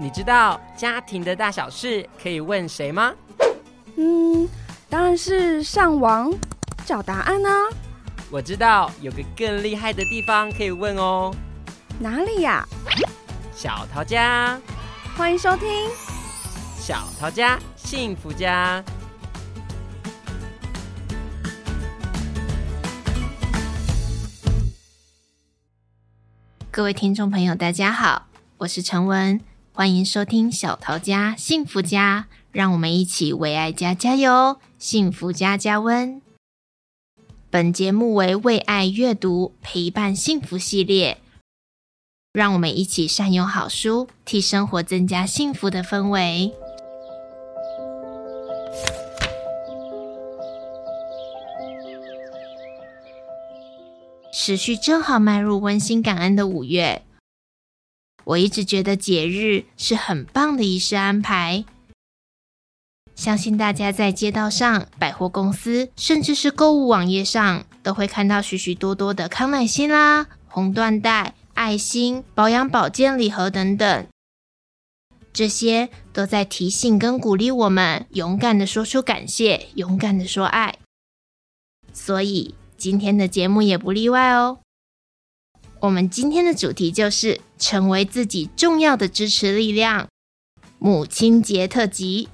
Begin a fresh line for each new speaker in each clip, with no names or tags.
你知道家庭的大小事可以问谁吗？
嗯，当然是上网找答案啊。
我知道有个更厉害的地方可以问哦。
哪里呀？
小桃家，
欢迎收听
小桃家幸福家。
各位听众朋友，大家好，我是陈文。欢迎收听小桃家幸福家，让我们一起为爱家加油，幸福家加温。本节目为为爱阅读陪伴幸福系列，让我们一起善用好书，替生活增加幸福的氛围。时序正好迈入温馨感恩的五月。我一直觉得节日是很棒的仪式安排，相信大家在街道上、百货公司，甚至是购物网页上，都会看到许许多多的康乃馨啦、红缎带、爱心、保养保健礼盒等等，这些都在提醒跟鼓励我们勇敢的说出感谢，勇敢的说爱。所以今天的节目也不例外哦。我们今天的主题就是成为自己重要的支持力量，母亲节特辑。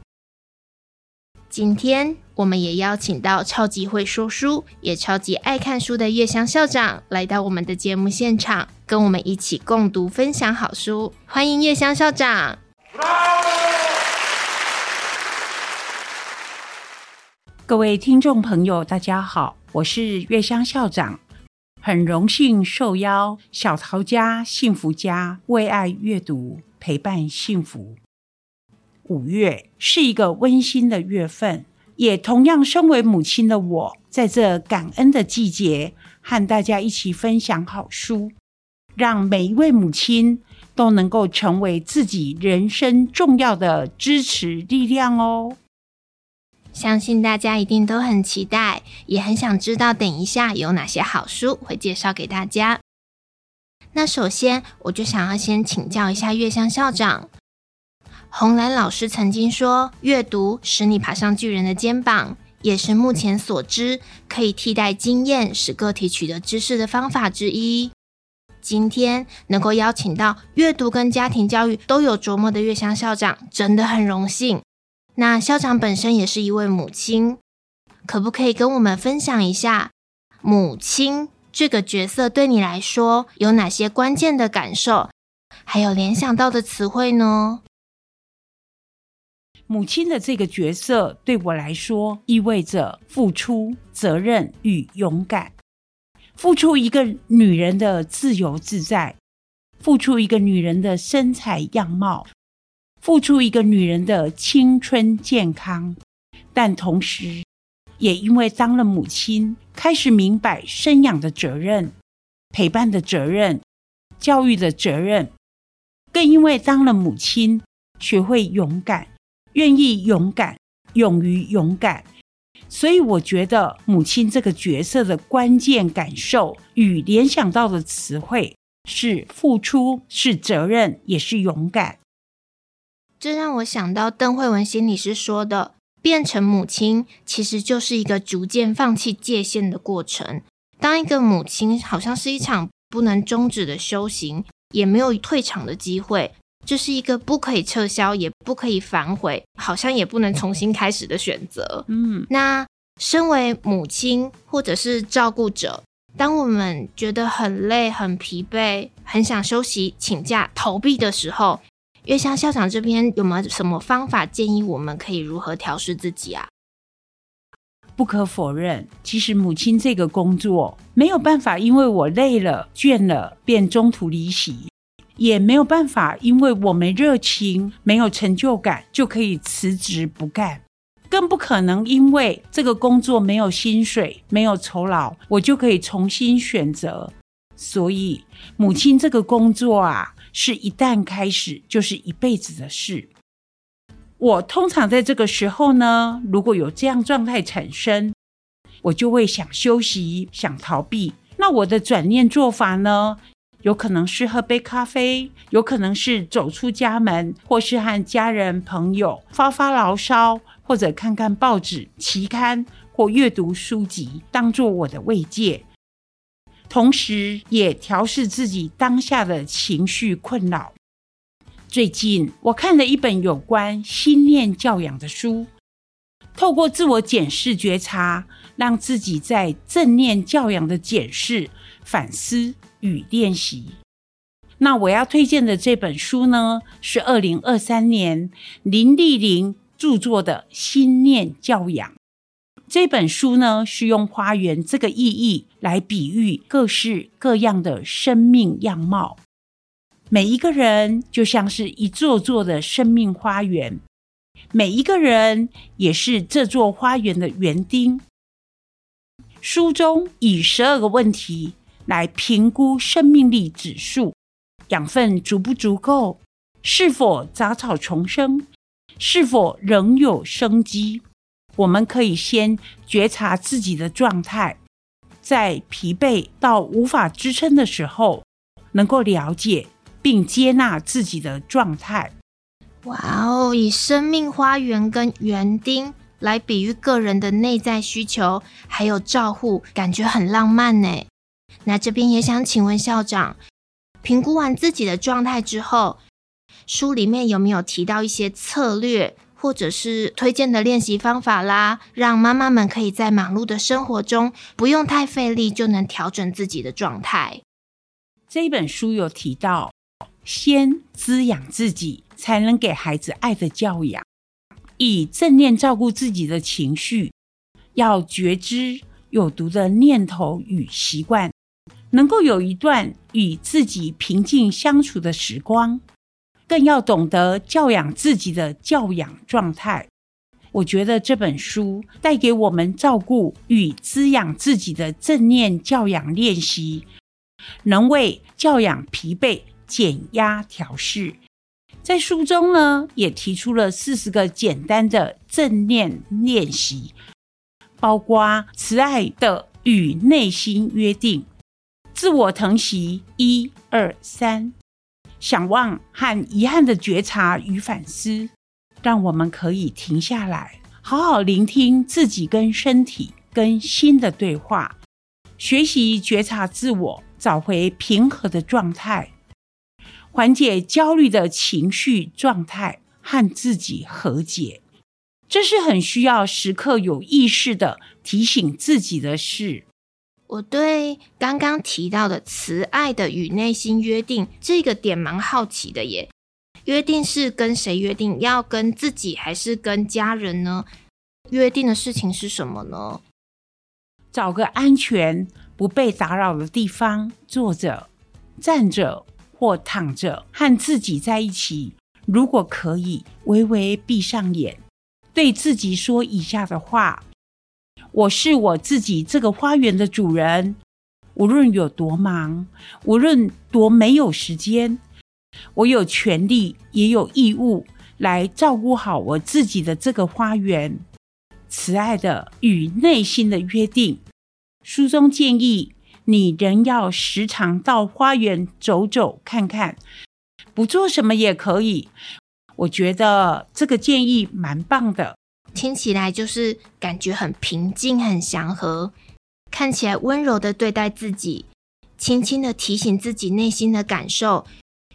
今天我们也邀请到超级会说书，也超级爱看书的月香校长来到我们的节目现场，跟我们一起共读分享好书。欢迎月香校长！
各位听众朋友，大家好，我是月香校长。很荣幸受邀小桃家幸福家为爱阅读陪伴幸福。五月是一个温馨的月份，也同样身为母亲的我，在这感恩的季节，和大家一起分享好书，让每一位母亲都能够成为自己人生重要的支持力量哦。
相信大家一定都很期待，也很想知道等一下有哪些好书会介绍给大家。那首先，我就想要先请教一下月香校长。红兰老师曾经说，阅读使你爬上巨人的肩膀，也是目前所知可以替代经验使个体取得知识的方法之一。今天能够邀请到阅读跟家庭教育都有琢磨的月香校长，真的很荣幸。那校长本身也是一位母亲，可不可以跟我们分享一下母亲这个角色对你来说有哪些关键的感受，还有联想到的词汇呢？
母亲的这个角色对我来说意味着付出、责任与勇敢，付出一个女人的自由自在，付出一个女人的身材样貌。付出一个女人的青春健康，但同时，也因为当了母亲，开始明白生养的责任、陪伴的责任、教育的责任，更因为当了母亲，学会勇敢，愿意勇敢，勇于勇敢。所以，我觉得母亲这个角色的关键感受与联想到的词汇是付出，是责任，也是勇敢。
这让我想到邓慧文心理师说的：“变成母亲，其实就是一个逐渐放弃界限的过程。当一个母亲，好像是一场不能终止的修行，也没有退场的机会。这是一个不可以撤销，也不可以反悔，好像也不能重新开始的选择。”嗯，那身为母亲或者是照顾者，当我们觉得很累、很疲惫、很想休息、请假、逃避的时候，月香校长这边有没有什么方法建议我们可以如何调试自己啊？
不可否认，其实母亲这个工作没有办法，因为我累了、倦了便中途离席，也没有办法，因为我没热情、没有成就感就可以辞职不干，更不可能因为这个工作没有薪水、没有酬劳，我就可以重新选择。所以，母亲这个工作啊。是一旦开始就是一辈子的事。我通常在这个时候呢，如果有这样状态产生，我就会想休息、想逃避。那我的转念做法呢，有可能是喝杯咖啡，有可能是走出家门，或是和家人朋友发发牢骚，或者看看报纸、期刊或阅读书籍，当作我的慰藉。同时，也调试自己当下的情绪困扰。最近，我看了一本有关心念教养的书，透过自我检视觉察，让自己在正念教养的检视、反思。与练习。那我要推荐的这本书呢，是二零二三年林丽玲著作的《心念教养》。这本书呢，是用花园这个意义来比喻各式各样的生命样貌。每一个人就像是一座座的生命花园，每一个人也是这座花园的园丁。书中以十二个问题。来评估生命力指数，养分足不足够，是否杂草丛生，是否仍有生机。我们可以先觉察自己的状态，在疲惫到无法支撑的时候，能够了解并接纳自己的状态。
哇哦，以生命花园跟园丁来比喻个人的内在需求，还有照护，感觉很浪漫呢。那这边也想请问校长，评估完自己的状态之后，书里面有没有提到一些策略，或者是推荐的练习方法啦，让妈妈们可以在忙碌的生活中不用太费力就能调整自己的状
态？这本书有提到，先滋养自己，才能给孩子爱的教养，以正念照顾自己的情绪，要觉知有毒的念头与习惯。能够有一段与自己平静相处的时光，更要懂得教养自己的教养状态。我觉得这本书带给我们照顾与滋养自己的正念教养练习，能为教养疲惫减压调试。在书中呢，也提出了四十个简单的正念练习，包括慈爱的与内心约定。自我疼惜，一二三，想望和遗憾的觉察与反思，让我们可以停下来，好好聆听自己跟身体、跟心的对话，学习觉察自我，找回平和的状态，缓解焦虑的情绪状态，和自己和解。这是很需要时刻有意识的提醒自己的事。
我对刚刚提到的慈爱的与内心约定这个点蛮好奇的耶。约定是跟谁约定？要跟自己还是跟家人呢？约定的事情是什么呢？
找个安全、不被打扰的地方坐着、站着或躺着，和自己在一起。如果可以，微微闭上眼，对自己说以下的话。我是我自己这个花园的主人，无论有多忙，无论多没有时间，我有权利也有义务来照顾好我自己的这个花园。慈爱的与内心的约定，书中建议你仍要时常到花园走走看看，不做什么也可以。我觉得这个建议蛮棒的。
听起来就是感觉很平静、很祥和，看起来温柔的对待自己，轻轻的提醒自己内心的感受，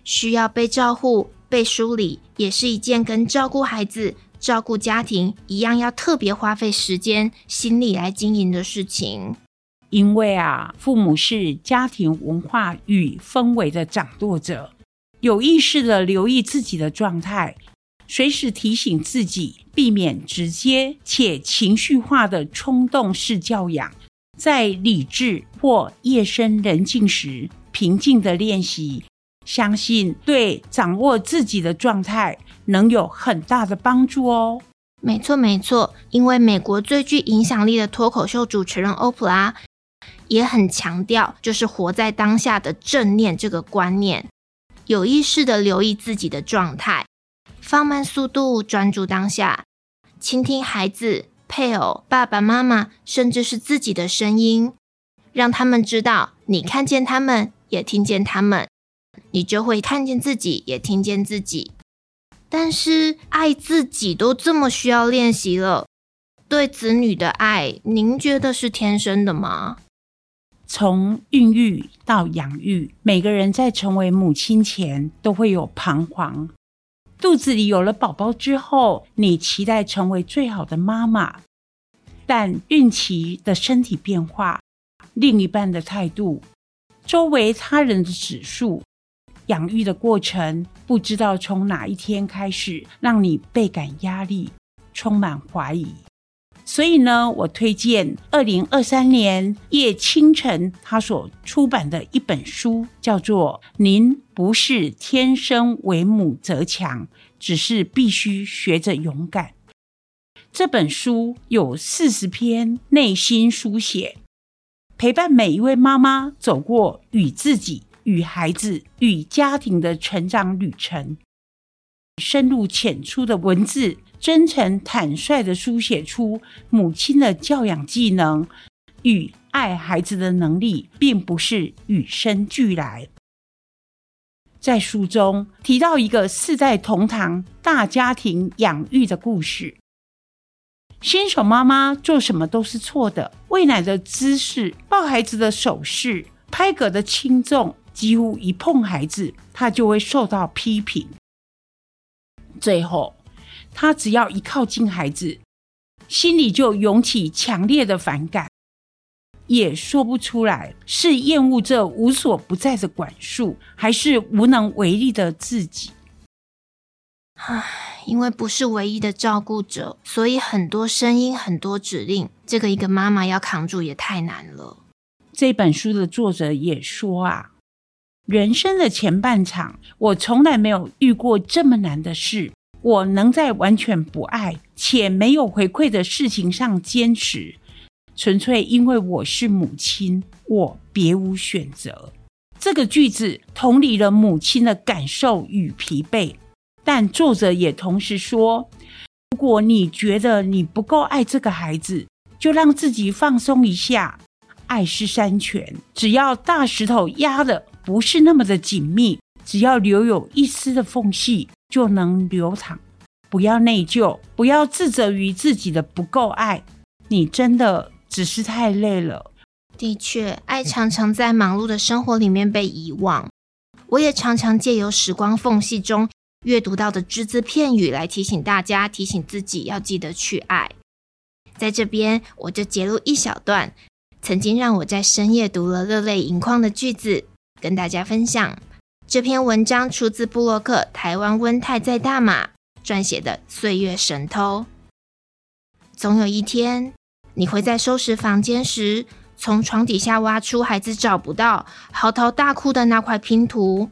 需要被照顾、被梳理，也是一件跟照顾孩子、照顾家庭一样，要特别花费时间、心力来经营的事情。
因为啊，父母是家庭文化与氛围的掌舵者，有意识的留意自己的状态。随时提醒自己，避免直接且情绪化的冲动式教养，在理智或夜深人静时，平静的练习，相信对掌握自己的状态能有很大的帮助哦。
没错，没错，因为美国最具影响力的脱口秀主持人欧普拉也很强调，就是活在当下的正念这个观念，有意识的留意自己的状态。放慢速度，专注当下，倾听孩子、配偶、爸爸妈妈，甚至是自己的声音，让他们知道你看见他们，也听见他们，你就会看见自己，也听见自己。但是爱自己都这么需要练习了，对子女的爱，您觉得是天生的吗？
从孕育到养育，每个人在成为母亲前都会有彷徨。肚子里有了宝宝之后，你期待成为最好的妈妈，但孕期的身体变化、另一半的态度、周围他人的指数、养育的过程，不知道从哪一天开始，让你倍感压力，充满怀疑。所以呢，我推荐二零二三年叶清晨他所出版的一本书，叫做《您不是天生为母则强，只是必须学着勇敢》。这本书有四十篇内心书写，陪伴每一位妈妈走过与自己、与孩子、与家庭的成长旅程，深入浅出的文字。真诚坦率地书写出母亲的教养技能与爱孩子的能力，并不是与生俱来。在书中提到一个四代同堂大家庭养育的故事。新手妈妈做什么都是错的，喂奶的姿势、抱孩子的手势、拍嗝的轻重，几乎一碰孩子，她就会受到批评。最后。他只要一靠近孩子，心里就涌起强烈的反感，也说不出来是厌恶这无所不在的管束，还是无能为力的自己。
唉，因为不是唯一的照顾者，所以很多声音、很多指令，这个一个妈妈要扛住也太难了。
这本书的作者也说啊，人生的前半场，我从来没有遇过这么难的事。我能在完全不爱且没有回馈的事情上坚持，纯粹因为我是母亲，我别无选择。这个句子同理了母亲的感受与疲惫，但作者也同时说，如果你觉得你不够爱这个孩子，就让自己放松一下。爱是山泉，只要大石头压得不是那么的紧密，只要留有一丝的缝隙。就能流淌，不要内疚，不要自责于自己的不够爱，你真的只是太累了。
的确，爱常常在忙碌的生活里面被遗忘。我也常常借由时光缝隙中阅读到的只字片语来提醒大家，提醒自己要记得去爱。在这边，我就截录一小段曾经让我在深夜读了热泪盈眶的句子，跟大家分享。这篇文章出自布洛克台湾温太在大马撰写的《岁月神偷》。总有一天，你会在收拾房间时，从床底下挖出孩子找不到、嚎啕大哭的那块拼图，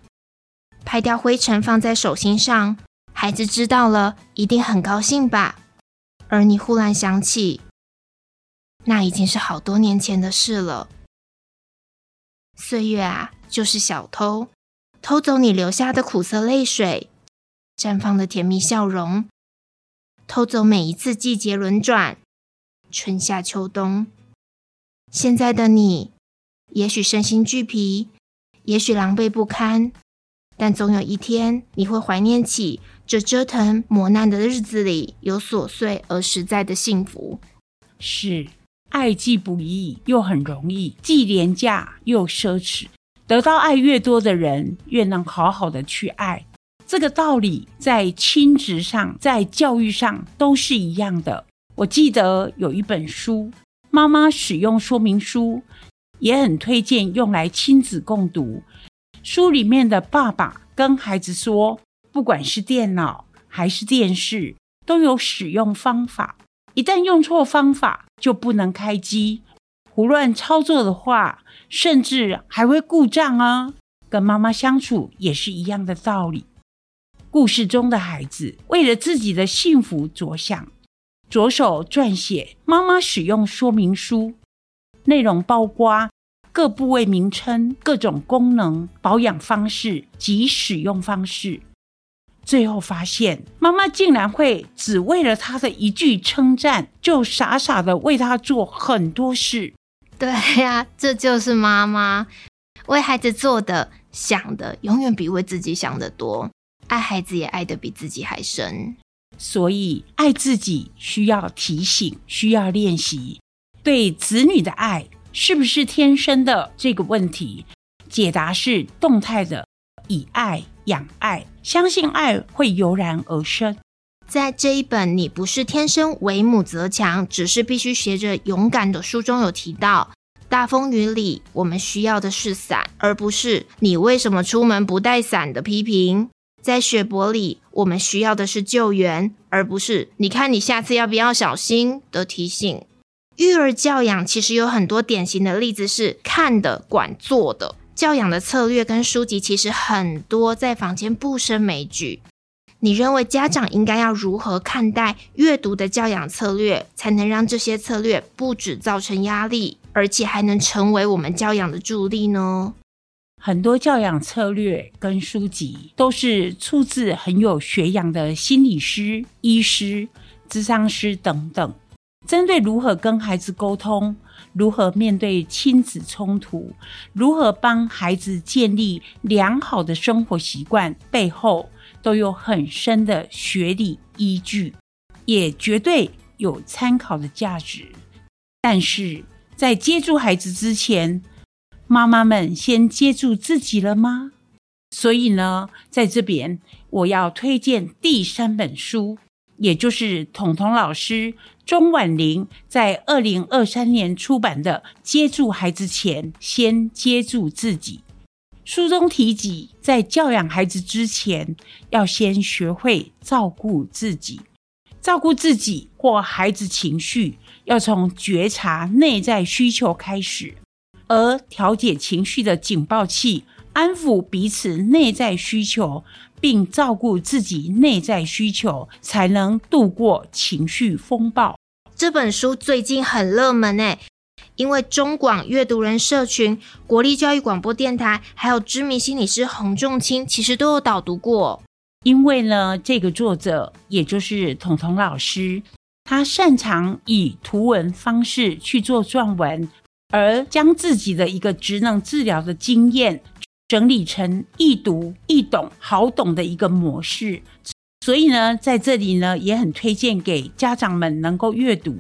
拍掉灰尘放在手心上。孩子知道了，一定很高兴吧？而你忽然想起，那已经是好多年前的事了。岁月啊，就是小偷。偷走你留下的苦涩泪水，绽放的甜蜜笑容，偷走每一次季节轮转，春夏秋冬。现在的你，也许身心俱疲，也许狼狈不堪，但总有一天，你会怀念起这折腾磨难的日子里有琐碎而实在的幸福。
是，爱既不易，又很容易；既廉价又奢侈。得到爱越多的人，越能好好的去爱。这个道理在亲职上，在教育上都是一样的。我记得有一本书，妈妈使用说明书，也很推荐用来亲子共读。书里面的爸爸跟孩子说，不管是电脑还是电视，都有使用方法。一旦用错方法，就不能开机。胡乱操作的话，甚至还会故障啊！跟妈妈相处也是一样的道理。故事中的孩子为了自己的幸福着想，着手撰写妈妈使用说明书，内容包括各部位名称、各种功能、保养方式及使用方式。最后发现，妈妈竟然会只为了他的一句称赞，就傻傻的为他做很多事。
对呀，这就是妈妈。为孩子做的、想的，永远比为自己想的多。爱孩子也爱得比自己还深。
所以，爱自己需要提醒，需要练习。对子女的爱是不是天生的这个问题，解答是动态的，以爱养爱，相信爱会油然而生。
在这一本《你不是天生为母则强，只是必须学着勇敢》的书中有提到，大风雨里我们需要的是伞，而不是你为什么出门不带伞的批评；在雪泊里我们需要的是救援，而不是你看你下次要不要小心的提醒。育儿教养其实有很多典型的例子是看的管做的，教养的策略跟书籍其实很多，在坊间不胜枚举。你认为家长应该要如何看待阅读的教养策略，才能让这些策略不只造成压力，而且还能成为我们教养的助力呢？
很多教养策略跟书籍都是出自很有学养的心理师、医师、咨商师等等，针对如何跟孩子沟通，如何面对亲子冲突，如何帮孩子建立良好的生活习惯背后。都有很深的学理依据，也绝对有参考的价值。但是在接住孩子之前，妈妈们先接住自己了吗？所以呢，在这边我要推荐第三本书，也就是彤彤老师钟婉玲在二零二三年出版的《接住孩子前，先接住自己》。书中提及，在教养孩子之前，要先学会照顾自己。照顾自己或孩子情绪，要从觉察内在需求开始，而调节情绪的警报器，安抚彼此内在需求，并照顾自己内在需求，才能度过情绪风暴。
这本书最近很热门诶。因为中广阅读人社群、国立教育广播电台，还有知名心理师洪仲卿，其实都有导读过。
因为呢，这个作者也就是彤彤老师，他擅长以图文方式去做撰文，而将自己的一个职能治疗的经验整理成易读、易懂、好懂的一个模式。所以呢，在这里呢，也很推荐给家长们能够阅读。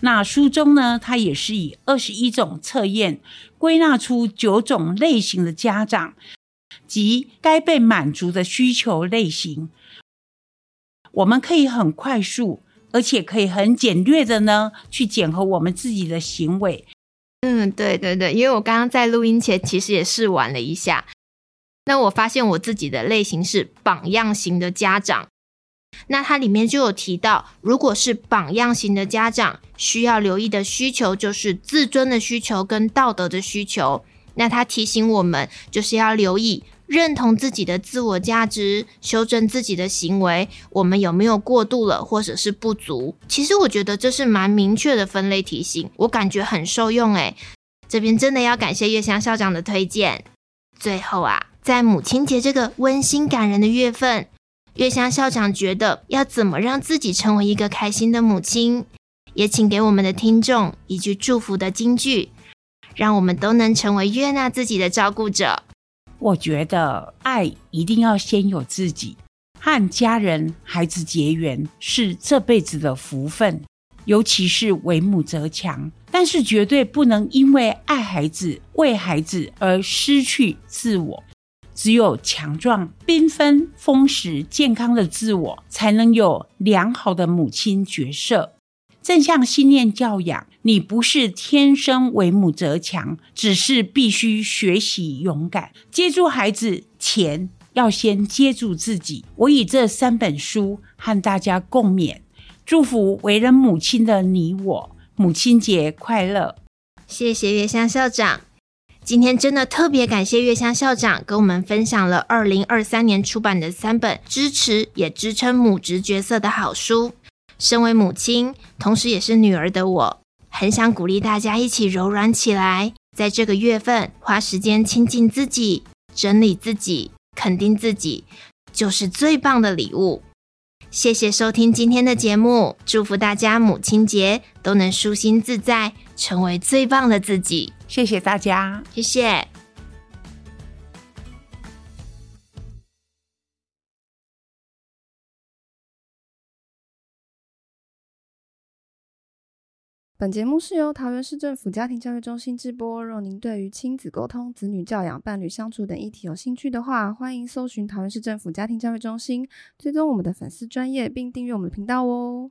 那书中呢，它也是以二十一种测验归纳出九种类型的家长及该被满足的需求类型。我们可以很快速，而且可以很简略的呢，去检核我们自己的行为。
嗯，对对对，因为我刚刚在录音前其实也试玩了一下，那我发现我自己的类型是榜样型的家长。那它里面就有提到，如果是榜样型的家长，需要留意的需求就是自尊的需求跟道德的需求。那他提醒我们，就是要留意认同自己的自我价值，修正自己的行为，我们有没有过度了，或者是不足？其实我觉得这是蛮明确的分类提醒，我感觉很受用诶。这边真的要感谢月香校长的推荐。最后啊，在母亲节这个温馨感人的月份。月香校长觉得要怎么让自己成为一个开心的母亲，也请给我们的听众一句祝福的金句，让我们都能成为悦纳自己的照顾者。
我觉得爱一定要先有自己，和家人、孩子结缘是这辈子的福分，尤其是为母则强，但是绝对不能因为爱孩子、为孩子而失去自我。只有强壮、缤纷、丰实、健康的自我，才能有良好的母亲角色。正向信念教养，你不是天生为母则强，只是必须学习勇敢。接住孩子前，要先接住自己。我以这三本书和大家共勉，祝福为人母亲的你我，母亲节快乐！
谢谢月香校长。今天真的特别感谢月香校长跟我们分享了二零二三年出版的三本支持也支撑母职角色的好书。身为母亲，同时也是女儿的我，很想鼓励大家一起柔软起来，在这个月份花时间亲近自己、整理自己、肯定自己，就是最棒的礼物。谢谢收听今天的节目，祝福大家母亲节都能舒心自在，成为最棒的自己。
谢谢大家。
谢谢。
本节目是由桃园市政府家庭教育中心直播若您对于亲子沟通子女教养伴侣相处等议题有兴趣的话欢迎搜寻桃园市政府家庭教育中心追踪我们的粉丝专业并订阅我们的频道哦。